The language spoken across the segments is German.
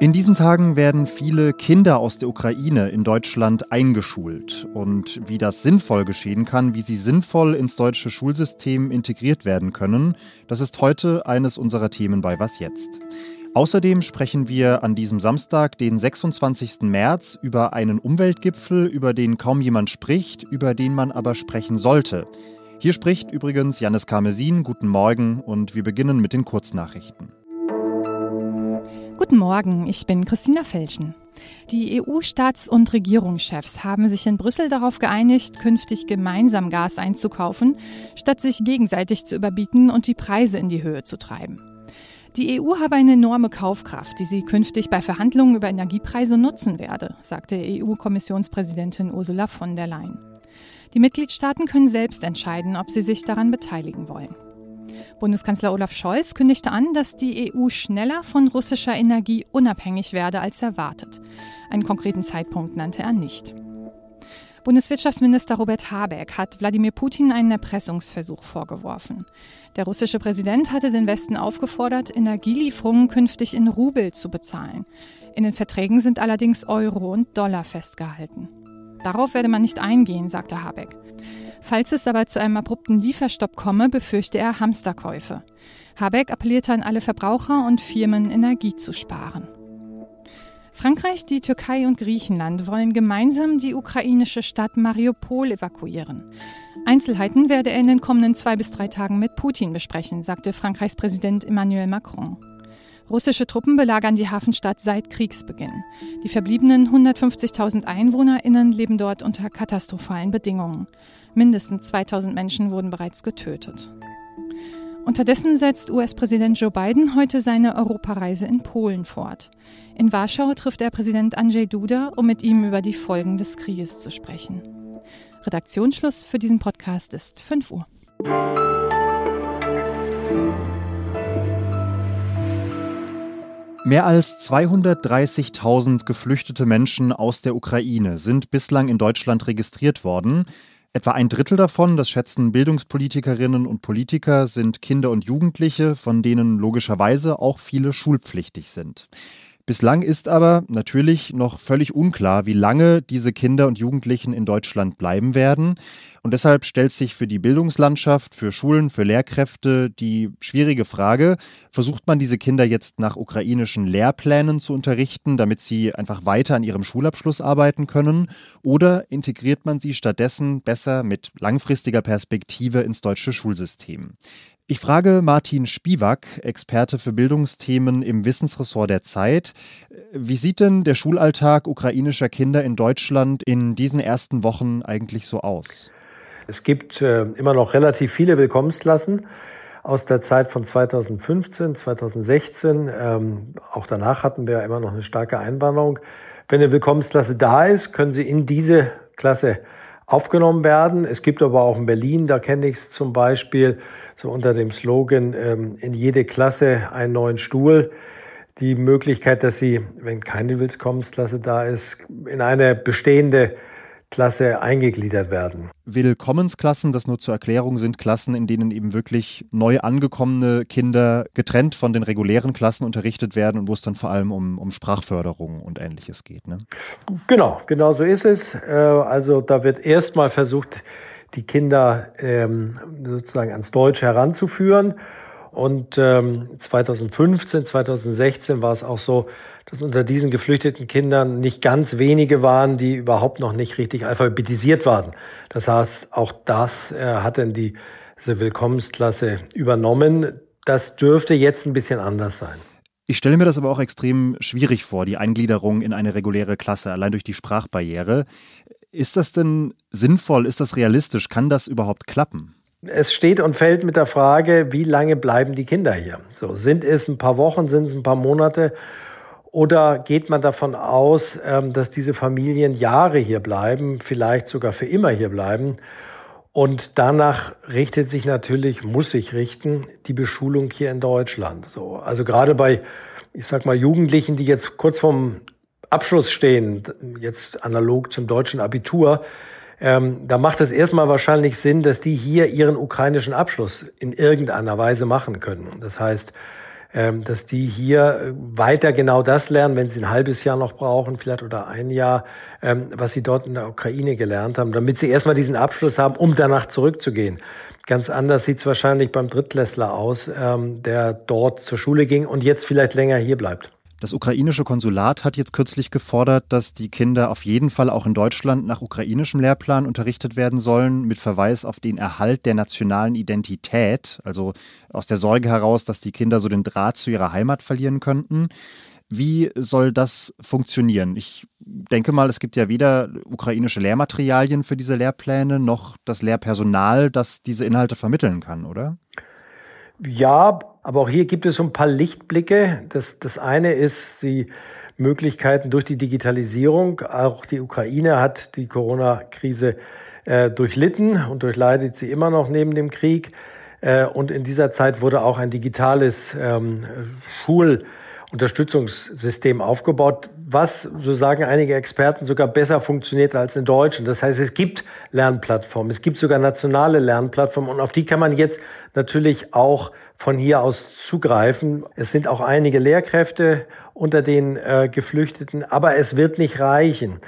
In diesen Tagen werden viele Kinder aus der Ukraine in Deutschland eingeschult. Und wie das sinnvoll geschehen kann, wie sie sinnvoll ins deutsche Schulsystem integriert werden können, das ist heute eines unserer Themen bei Was jetzt. Außerdem sprechen wir an diesem Samstag, den 26. März, über einen Umweltgipfel, über den kaum jemand spricht, über den man aber sprechen sollte. Hier spricht übrigens Janis Karmesin. Guten Morgen und wir beginnen mit den Kurznachrichten. Guten Morgen, ich bin Christina Felschen. Die EU-Staats- und Regierungschefs haben sich in Brüssel darauf geeinigt, künftig gemeinsam Gas einzukaufen, statt sich gegenseitig zu überbieten und die Preise in die Höhe zu treiben. Die EU habe eine enorme Kaufkraft, die sie künftig bei Verhandlungen über Energiepreise nutzen werde, sagte EU-Kommissionspräsidentin Ursula von der Leyen. Die Mitgliedstaaten können selbst entscheiden, ob sie sich daran beteiligen wollen. Bundeskanzler Olaf Scholz kündigte an, dass die EU schneller von russischer Energie unabhängig werde als erwartet. Einen konkreten Zeitpunkt nannte er nicht. Bundeswirtschaftsminister Robert Habeck hat Wladimir Putin einen Erpressungsversuch vorgeworfen. Der russische Präsident hatte den Westen aufgefordert, Energielieferungen künftig in Rubel zu bezahlen. In den Verträgen sind allerdings Euro und Dollar festgehalten. Darauf werde man nicht eingehen, sagte Habeck. Falls es aber zu einem abrupten Lieferstopp komme, befürchte er Hamsterkäufe. Habeck appellierte an alle Verbraucher und Firmen, Energie zu sparen. Frankreich, die Türkei und Griechenland wollen gemeinsam die ukrainische Stadt Mariupol evakuieren. Einzelheiten werde er in den kommenden zwei bis drei Tagen mit Putin besprechen, sagte Frankreichs Präsident Emmanuel Macron. Russische Truppen belagern die Hafenstadt seit Kriegsbeginn. Die verbliebenen 150.000 EinwohnerInnen leben dort unter katastrophalen Bedingungen. Mindestens 2000 Menschen wurden bereits getötet. Unterdessen setzt US-Präsident Joe Biden heute seine Europareise in Polen fort. In Warschau trifft er Präsident Andrzej Duda, um mit ihm über die Folgen des Krieges zu sprechen. Redaktionsschluss für diesen Podcast ist 5 Uhr. Mehr als 230.000 geflüchtete Menschen aus der Ukraine sind bislang in Deutschland registriert worden. Etwa ein Drittel davon, das schätzen Bildungspolitikerinnen und Politiker, sind Kinder und Jugendliche, von denen logischerweise auch viele schulpflichtig sind. Bislang ist aber natürlich noch völlig unklar, wie lange diese Kinder und Jugendlichen in Deutschland bleiben werden. Und deshalb stellt sich für die Bildungslandschaft, für Schulen, für Lehrkräfte die schwierige Frage, versucht man diese Kinder jetzt nach ukrainischen Lehrplänen zu unterrichten, damit sie einfach weiter an ihrem Schulabschluss arbeiten können, oder integriert man sie stattdessen besser mit langfristiger Perspektive ins deutsche Schulsystem? Ich frage Martin Spiewak, Experte für Bildungsthemen im Wissensressort der Zeit. Wie sieht denn der Schulalltag ukrainischer Kinder in Deutschland in diesen ersten Wochen eigentlich so aus? Es gibt äh, immer noch relativ viele Willkommensklassen aus der Zeit von 2015, 2016. Ähm, auch danach hatten wir immer noch eine starke Einwanderung. Wenn eine Willkommensklasse da ist, können Sie in diese Klasse aufgenommen werden. Es gibt aber auch in Berlin, da kenne ich es zum Beispiel, so unter dem Slogan, ähm, in jede Klasse einen neuen Stuhl. Die Möglichkeit, dass sie, wenn keine Willkommensklasse da ist, in eine bestehende Klasse eingegliedert werden. Willkommensklassen, das nur zur Erklärung, sind Klassen, in denen eben wirklich neu angekommene Kinder getrennt von den regulären Klassen unterrichtet werden und wo es dann vor allem um, um Sprachförderung und ähnliches geht. Ne? Genau, genau so ist es. Äh, also da wird erstmal versucht, die Kinder ähm, sozusagen ans Deutsch heranzuführen. Und ähm, 2015, 2016 war es auch so, dass unter diesen geflüchteten Kindern nicht ganz wenige waren, die überhaupt noch nicht richtig alphabetisiert waren. Das heißt, auch das äh, hat dann die, Willkommensklasse übernommen. Das dürfte jetzt ein bisschen anders sein. Ich stelle mir das aber auch extrem schwierig vor, die Eingliederung in eine reguläre Klasse, allein durch die Sprachbarriere. Ist das denn sinnvoll? Ist das realistisch? Kann das überhaupt klappen? Es steht und fällt mit der Frage, wie lange bleiben die Kinder hier? So, sind es ein paar Wochen, sind es ein paar Monate? Oder geht man davon aus, ähm, dass diese Familien Jahre hier bleiben, vielleicht sogar für immer hier bleiben? Und danach richtet sich natürlich, muss sich richten, die Beschulung hier in Deutschland. So, also gerade bei, ich sag mal, Jugendlichen, die jetzt kurz vorm Abschluss stehen, jetzt analog zum deutschen Abitur, ähm, da macht es erstmal wahrscheinlich Sinn, dass die hier ihren ukrainischen Abschluss in irgendeiner Weise machen können. Das heißt, ähm, dass die hier äh, weiter genau das lernen, wenn sie ein halbes Jahr noch brauchen, vielleicht oder ein Jahr, ähm, was sie dort in der Ukraine gelernt haben, damit sie erstmal diesen Abschluss haben, um danach zurückzugehen. Ganz anders sieht es wahrscheinlich beim Drittklässler aus, ähm, der dort zur Schule ging und jetzt vielleicht länger hier bleibt. Das ukrainische Konsulat hat jetzt kürzlich gefordert, dass die Kinder auf jeden Fall auch in Deutschland nach ukrainischem Lehrplan unterrichtet werden sollen, mit Verweis auf den Erhalt der nationalen Identität, also aus der Sorge heraus, dass die Kinder so den Draht zu ihrer Heimat verlieren könnten. Wie soll das funktionieren? Ich denke mal, es gibt ja weder ukrainische Lehrmaterialien für diese Lehrpläne noch das Lehrpersonal, das diese Inhalte vermitteln kann, oder? Ja, aber auch hier gibt es so ein paar Lichtblicke. Das, das eine ist die Möglichkeiten durch die Digitalisierung. Auch die Ukraine hat die Corona-Krise äh, durchlitten und durchleidet sie immer noch neben dem Krieg. Äh, und in dieser Zeit wurde auch ein digitales ähm, Schul- Unterstützungssystem aufgebaut, was, so sagen einige Experten, sogar besser funktioniert als in Deutschland. Das heißt, es gibt Lernplattformen, es gibt sogar nationale Lernplattformen und auf die kann man jetzt natürlich auch von hier aus zugreifen. Es sind auch einige Lehrkräfte unter den äh, Geflüchteten, aber es wird nicht reichen.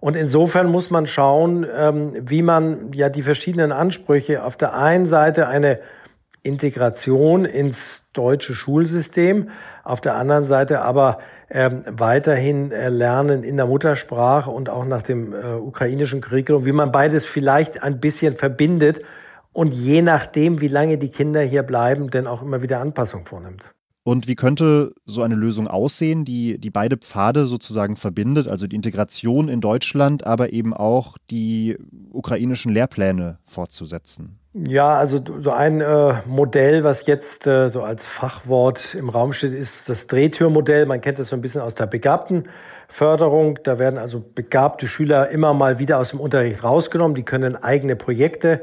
Und insofern muss man schauen, ähm, wie man ja die verschiedenen Ansprüche auf der einen Seite eine Integration ins deutsche Schulsystem, auf der anderen Seite aber ähm, weiterhin äh, lernen in der Muttersprache und auch nach dem äh, ukrainischen Curriculum, wie man beides vielleicht ein bisschen verbindet und je nachdem, wie lange die Kinder hier bleiben, denn auch immer wieder Anpassung vornimmt. Und wie könnte so eine Lösung aussehen, die, die beide Pfade sozusagen verbindet, also die Integration in Deutschland, aber eben auch die ukrainischen Lehrpläne fortzusetzen? Ja, also so ein äh, Modell, was jetzt äh, so als Fachwort im Raum steht, ist das Drehtürmodell. Man kennt das so ein bisschen aus der Begabtenförderung. Da werden also begabte Schüler immer mal wieder aus dem Unterricht rausgenommen. Die können eigene Projekte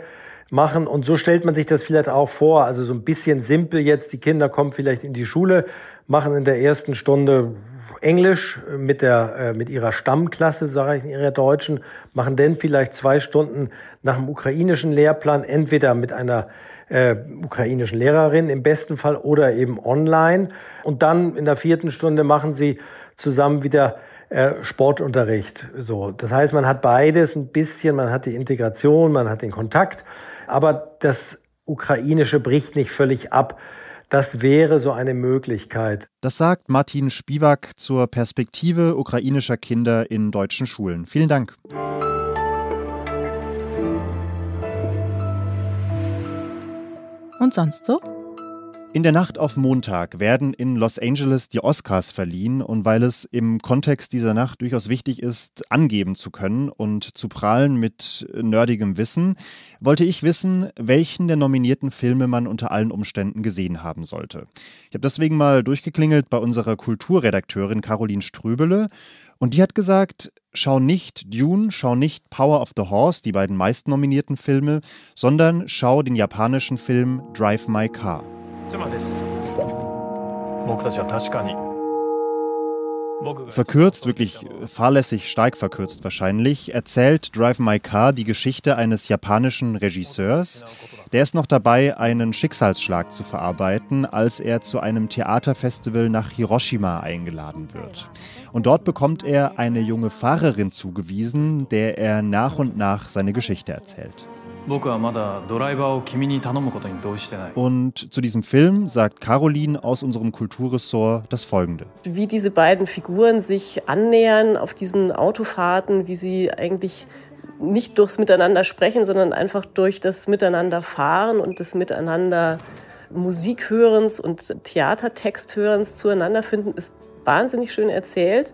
machen. Und so stellt man sich das vielleicht auch vor. Also so ein bisschen simpel jetzt. Die Kinder kommen vielleicht in die Schule, machen in der ersten Stunde Englisch mit der äh, mit ihrer Stammklasse, sage ich in ihrer Deutschen, machen dann vielleicht zwei Stunden nach dem ukrainischen Lehrplan entweder mit einer äh, ukrainischen Lehrerin im besten Fall oder eben online und dann in der vierten Stunde machen sie zusammen wieder äh, Sportunterricht. So, das heißt, man hat beides ein bisschen, man hat die Integration, man hat den Kontakt aber das Ukrainische bricht nicht völlig ab. Das wäre so eine Möglichkeit. Das sagt Martin Spivak zur Perspektive ukrainischer Kinder in deutschen Schulen. Vielen Dank. Und sonst so? In der Nacht auf Montag werden in Los Angeles die Oscars verliehen und weil es im Kontext dieser Nacht durchaus wichtig ist, angeben zu können und zu prahlen mit nerdigem Wissen, wollte ich wissen, welchen der nominierten Filme man unter allen Umständen gesehen haben sollte. Ich habe deswegen mal durchgeklingelt bei unserer Kulturredakteurin Caroline Ströbele und die hat gesagt, schau nicht Dune, schau nicht Power of the Horse, die beiden meist nominierten Filme, sondern schau den japanischen Film Drive My Car. 妻です僕たちは確かに Verkürzt, wirklich fahrlässig stark verkürzt wahrscheinlich, erzählt Drive My Car die Geschichte eines japanischen Regisseurs. Der ist noch dabei, einen Schicksalsschlag zu verarbeiten, als er zu einem Theaterfestival nach Hiroshima eingeladen wird. Und dort bekommt er eine junge Fahrerin zugewiesen, der er nach und nach seine Geschichte erzählt. Und zu diesem Film sagt Caroline aus unserem Kulturressort das folgende. Wie diese beiden Figuren sich annähern auf diesen Autofahrten, wie sie eigentlich nicht durchs Miteinander sprechen, sondern einfach durch das Miteinander fahren und das Miteinander Musikhörens und Theatertexthörens zueinander finden, ist wahnsinnig schön erzählt.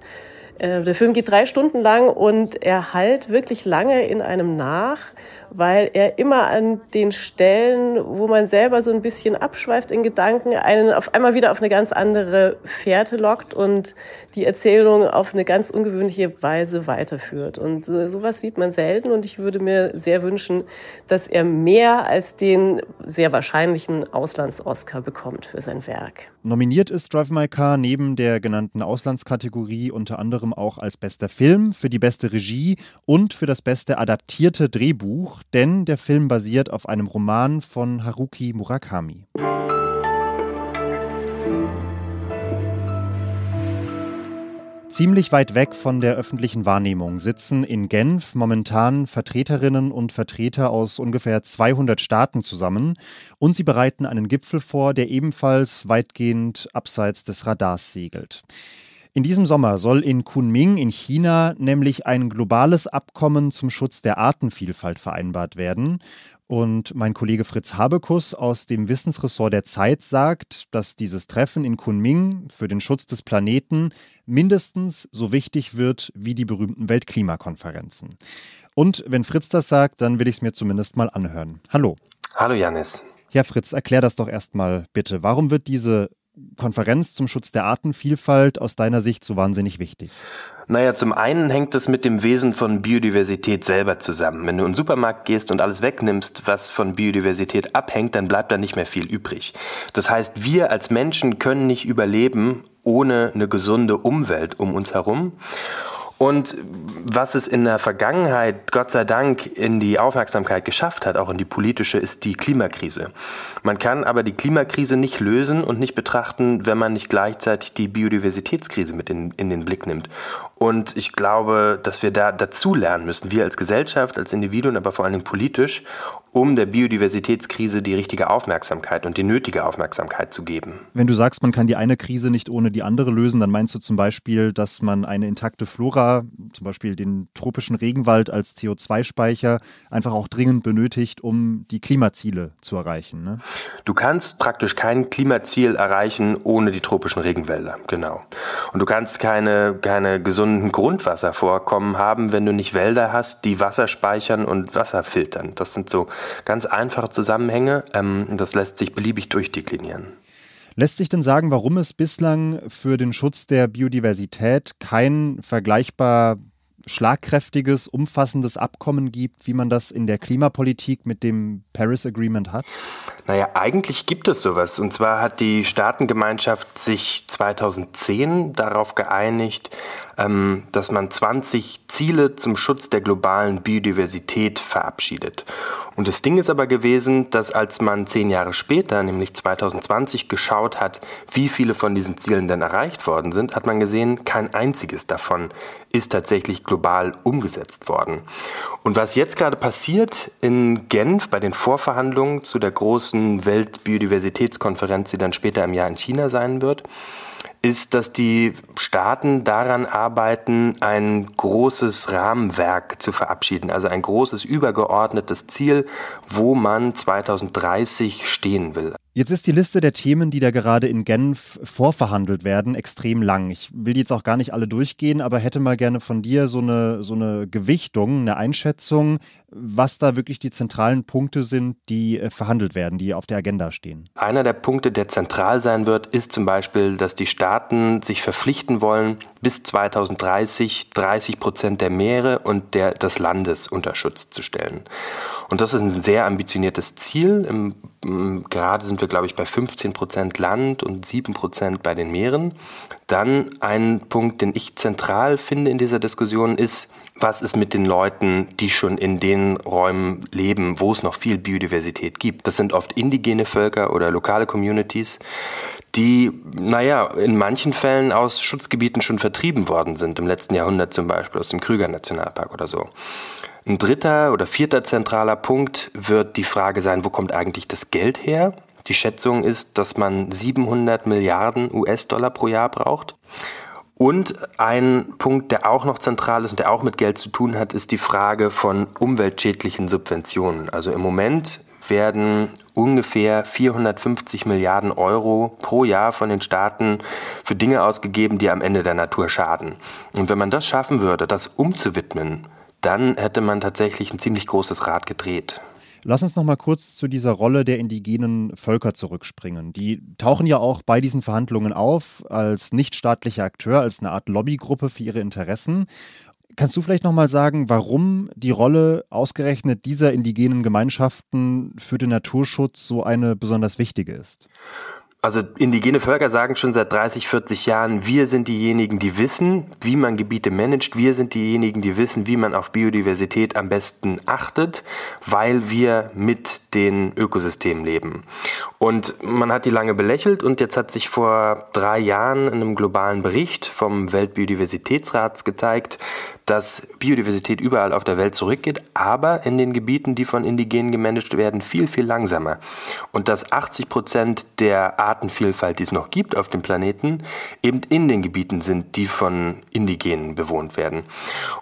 Äh, der Film geht drei Stunden lang und er halt wirklich lange in einem nach weil er immer an den Stellen, wo man selber so ein bisschen abschweift in Gedanken, einen auf einmal wieder auf eine ganz andere Fährte lockt und die Erzählung auf eine ganz ungewöhnliche Weise weiterführt. Und sowas sieht man selten und ich würde mir sehr wünschen, dass er mehr als den sehr wahrscheinlichen Auslands-Oscar bekommt für sein Werk. Nominiert ist Drive My Car neben der genannten Auslandskategorie unter anderem auch als bester Film, für die beste Regie und für das beste adaptierte Drehbuch denn der Film basiert auf einem Roman von Haruki Murakami. Ziemlich weit weg von der öffentlichen Wahrnehmung sitzen in Genf momentan Vertreterinnen und Vertreter aus ungefähr 200 Staaten zusammen und sie bereiten einen Gipfel vor, der ebenfalls weitgehend abseits des Radars segelt. In diesem Sommer soll in Kunming in China nämlich ein globales Abkommen zum Schutz der Artenvielfalt vereinbart werden. Und mein Kollege Fritz Habekus aus dem Wissensressort der Zeit sagt, dass dieses Treffen in Kunming für den Schutz des Planeten mindestens so wichtig wird wie die berühmten Weltklimakonferenzen. Und wenn Fritz das sagt, dann will ich es mir zumindest mal anhören. Hallo. Hallo Janis. Ja, Fritz, erklär das doch erstmal bitte. Warum wird diese Konferenz zum Schutz der Artenvielfalt aus deiner Sicht so wahnsinnig wichtig? Naja, zum einen hängt es mit dem Wesen von Biodiversität selber zusammen. Wenn du in den Supermarkt gehst und alles wegnimmst, was von Biodiversität abhängt, dann bleibt da nicht mehr viel übrig. Das heißt, wir als Menschen können nicht überleben ohne eine gesunde Umwelt um uns herum. Und was es in der Vergangenheit, Gott sei Dank, in die Aufmerksamkeit geschafft hat, auch in die politische, ist die Klimakrise. Man kann aber die Klimakrise nicht lösen und nicht betrachten, wenn man nicht gleichzeitig die Biodiversitätskrise mit in, in den Blick nimmt. Und ich glaube, dass wir da dazu lernen müssen, wir als Gesellschaft, als Individuen, aber vor allen Dingen politisch, um der Biodiversitätskrise die richtige Aufmerksamkeit und die nötige Aufmerksamkeit zu geben. Wenn du sagst, man kann die eine Krise nicht ohne die andere lösen, dann meinst du zum Beispiel, dass man eine intakte Flora, zum Beispiel den tropischen Regenwald als CO2-Speicher, einfach auch dringend benötigt, um die Klimaziele zu erreichen. Ne? Du kannst praktisch kein Klimaziel erreichen ohne die tropischen Regenwälder, genau. Und du kannst keine, keine gesunde gesunden Grundwasservorkommen haben, wenn du nicht Wälder hast, die Wasser speichern und Wasser filtern. Das sind so ganz einfache Zusammenhänge. Ähm, das lässt sich beliebig durchdeklinieren. Lässt sich denn sagen, warum es bislang für den Schutz der Biodiversität kein vergleichbar schlagkräftiges, umfassendes Abkommen gibt, wie man das in der Klimapolitik mit dem Paris Agreement hat? Naja, eigentlich gibt es sowas. Und zwar hat die Staatengemeinschaft sich 2010 darauf geeinigt, ähm, dass man 20 Ziele zum Schutz der globalen Biodiversität verabschiedet. Und das Ding ist aber gewesen, dass als man zehn Jahre später, nämlich 2020, geschaut hat, wie viele von diesen Zielen denn erreicht worden sind, hat man gesehen, kein einziges davon ist tatsächlich global umgesetzt worden. Und was jetzt gerade passiert in Genf bei den Vorverhandlungen zu der großen Weltbiodiversitätskonferenz, die dann später im Jahr in China sein wird, ist, dass die Staaten daran arbeiten, ein großes Rahmenwerk zu verabschieden, also ein großes übergeordnetes Ziel, wo man 2030 stehen will. Jetzt ist die Liste der Themen, die da gerade in Genf vorverhandelt werden, extrem lang. Ich will jetzt auch gar nicht alle durchgehen, aber hätte mal gerne von dir so eine, so eine Gewichtung, eine Einschätzung, was da wirklich die zentralen Punkte sind, die äh, verhandelt werden, die auf der Agenda stehen. Einer der Punkte, der zentral sein wird, ist zum Beispiel, dass die Staaten sich verpflichten wollen, bis 2030 30 Prozent der Meere und der, des Landes unter Schutz zu stellen. Und das ist ein sehr ambitioniertes Ziel. Im, gerade sind wir, glaube ich, bei 15 Prozent Land und 7 Prozent bei den Meeren. Dann ein Punkt, den ich zentral finde in dieser Diskussion, ist, was ist mit den Leuten, die schon in den Räumen leben, wo es noch viel Biodiversität gibt. Das sind oft indigene Völker oder lokale Communities, die, naja, in manchen Fällen aus Schutzgebieten schon vertrieben worden sind, im letzten Jahrhundert zum Beispiel aus dem Krüger Nationalpark oder so. Ein dritter oder vierter zentraler Punkt wird die Frage sein, wo kommt eigentlich das Geld her? Die Schätzung ist, dass man 700 Milliarden US-Dollar pro Jahr braucht. Und ein Punkt, der auch noch zentral ist und der auch mit Geld zu tun hat, ist die Frage von umweltschädlichen Subventionen. Also im Moment werden ungefähr 450 Milliarden Euro pro Jahr von den Staaten für Dinge ausgegeben, die am Ende der Natur schaden. Und wenn man das schaffen würde, das umzuwidmen, dann hätte man tatsächlich ein ziemlich großes Rad gedreht. Lass uns noch mal kurz zu dieser Rolle der indigenen Völker zurückspringen. Die tauchen ja auch bei diesen Verhandlungen auf als nichtstaatlicher Akteur, als eine Art Lobbygruppe für ihre Interessen. Kannst du vielleicht noch mal sagen, warum die Rolle ausgerechnet dieser indigenen Gemeinschaften für den Naturschutz so eine besonders wichtige ist? Also indigene Völker sagen schon seit 30, 40 Jahren, wir sind diejenigen, die wissen, wie man Gebiete managt. Wir sind diejenigen, die wissen, wie man auf Biodiversität am besten achtet, weil wir mit den Ökosystemen leben. Und man hat die lange belächelt und jetzt hat sich vor drei Jahren in einem globalen Bericht vom Weltbiodiversitätsrat gezeigt, dass Biodiversität überall auf der Welt zurückgeht, aber in den Gebieten, die von Indigenen gemanagt werden, viel, viel langsamer. Und dass 80 Prozent der Artenvielfalt, die es noch gibt auf dem Planeten, eben in den Gebieten sind, die von Indigenen bewohnt werden.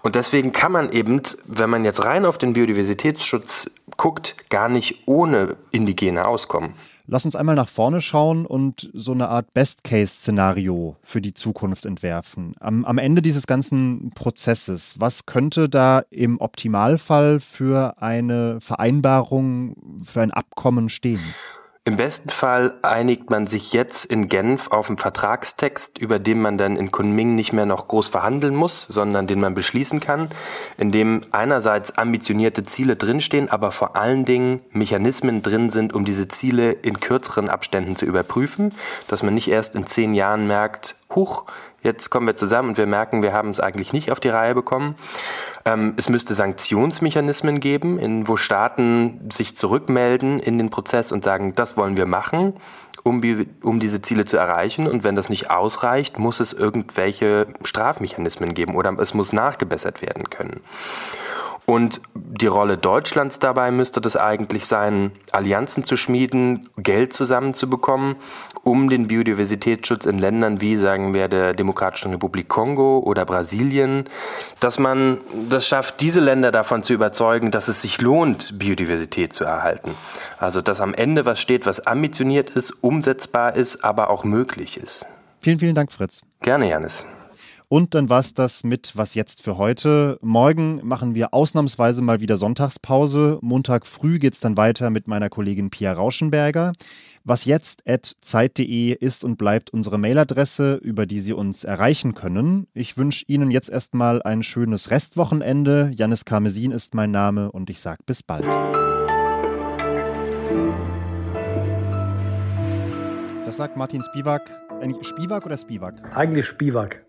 Und deswegen kann man eben, wenn man jetzt rein auf den Biodiversitätsschutz guckt, gar nicht ohne Indigene auskommen. Lass uns einmal nach vorne schauen und so eine Art Best-Case-Szenario für die Zukunft entwerfen. Am, am, Ende dieses ganzen Prozesses, was könnte da im Optimalfall für eine Vereinbarung, für ein Abkommen stehen? Im besten Fall einigt man sich jetzt in Genf auf einen Vertragstext, über den man dann in Kunming nicht mehr noch groß verhandeln muss, sondern den man beschließen kann, in dem einerseits ambitionierte Ziele drinstehen, aber vor allen Dingen Mechanismen drin sind, um diese Ziele in kürzeren Abständen zu überprüfen, dass man nicht erst in zehn Jahren merkt, huch, jetzt kommen wir zusammen und wir merken, wir haben es eigentlich nicht auf die Reihe bekommen. Ähm, es müsste Sanktionsmechanismen geben, in, wo Staaten sich zurückmelden in den Prozess und sagen, das wollen wir machen, um, um diese Ziele zu erreichen. Und wenn das nicht ausreicht, muss es irgendwelche Strafmechanismen geben oder es muss nachgebessert werden können. Und die Rolle Deutschlands dabei müsste das eigentlich sein, Allianzen zu schmieden, Geld zusammenzubekommen, um den Biodiversitätsschutz in Ländern wie, sagen wir, der Demokratischen Republik Kongo oder Brasilien, dass man das schafft, diese Länder davon zu überzeugen, dass es sich lohnt, Biodiversität zu erhalten. Also, dass am Ende was steht, was ambitioniert ist, umsetzbar ist, aber auch möglich ist. Vielen, vielen Dank, Fritz. Gerne, Janis. Und dann war es das mit Was jetzt für heute. Morgen machen wir ausnahmsweise mal wieder Sonntagspause. Montag früh geht es dann weiter mit meiner Kollegin Pia Rauschenberger. Was jetzt at zeit.de ist und bleibt unsere Mailadresse, über die Sie uns erreichen können. Ich wünsche Ihnen jetzt erstmal ein schönes Restwochenende. Janis Karmesin ist mein Name und ich sage bis bald. Das sagt Martin Spivak. Spivak oder Spivak? Eigentlich Spivak.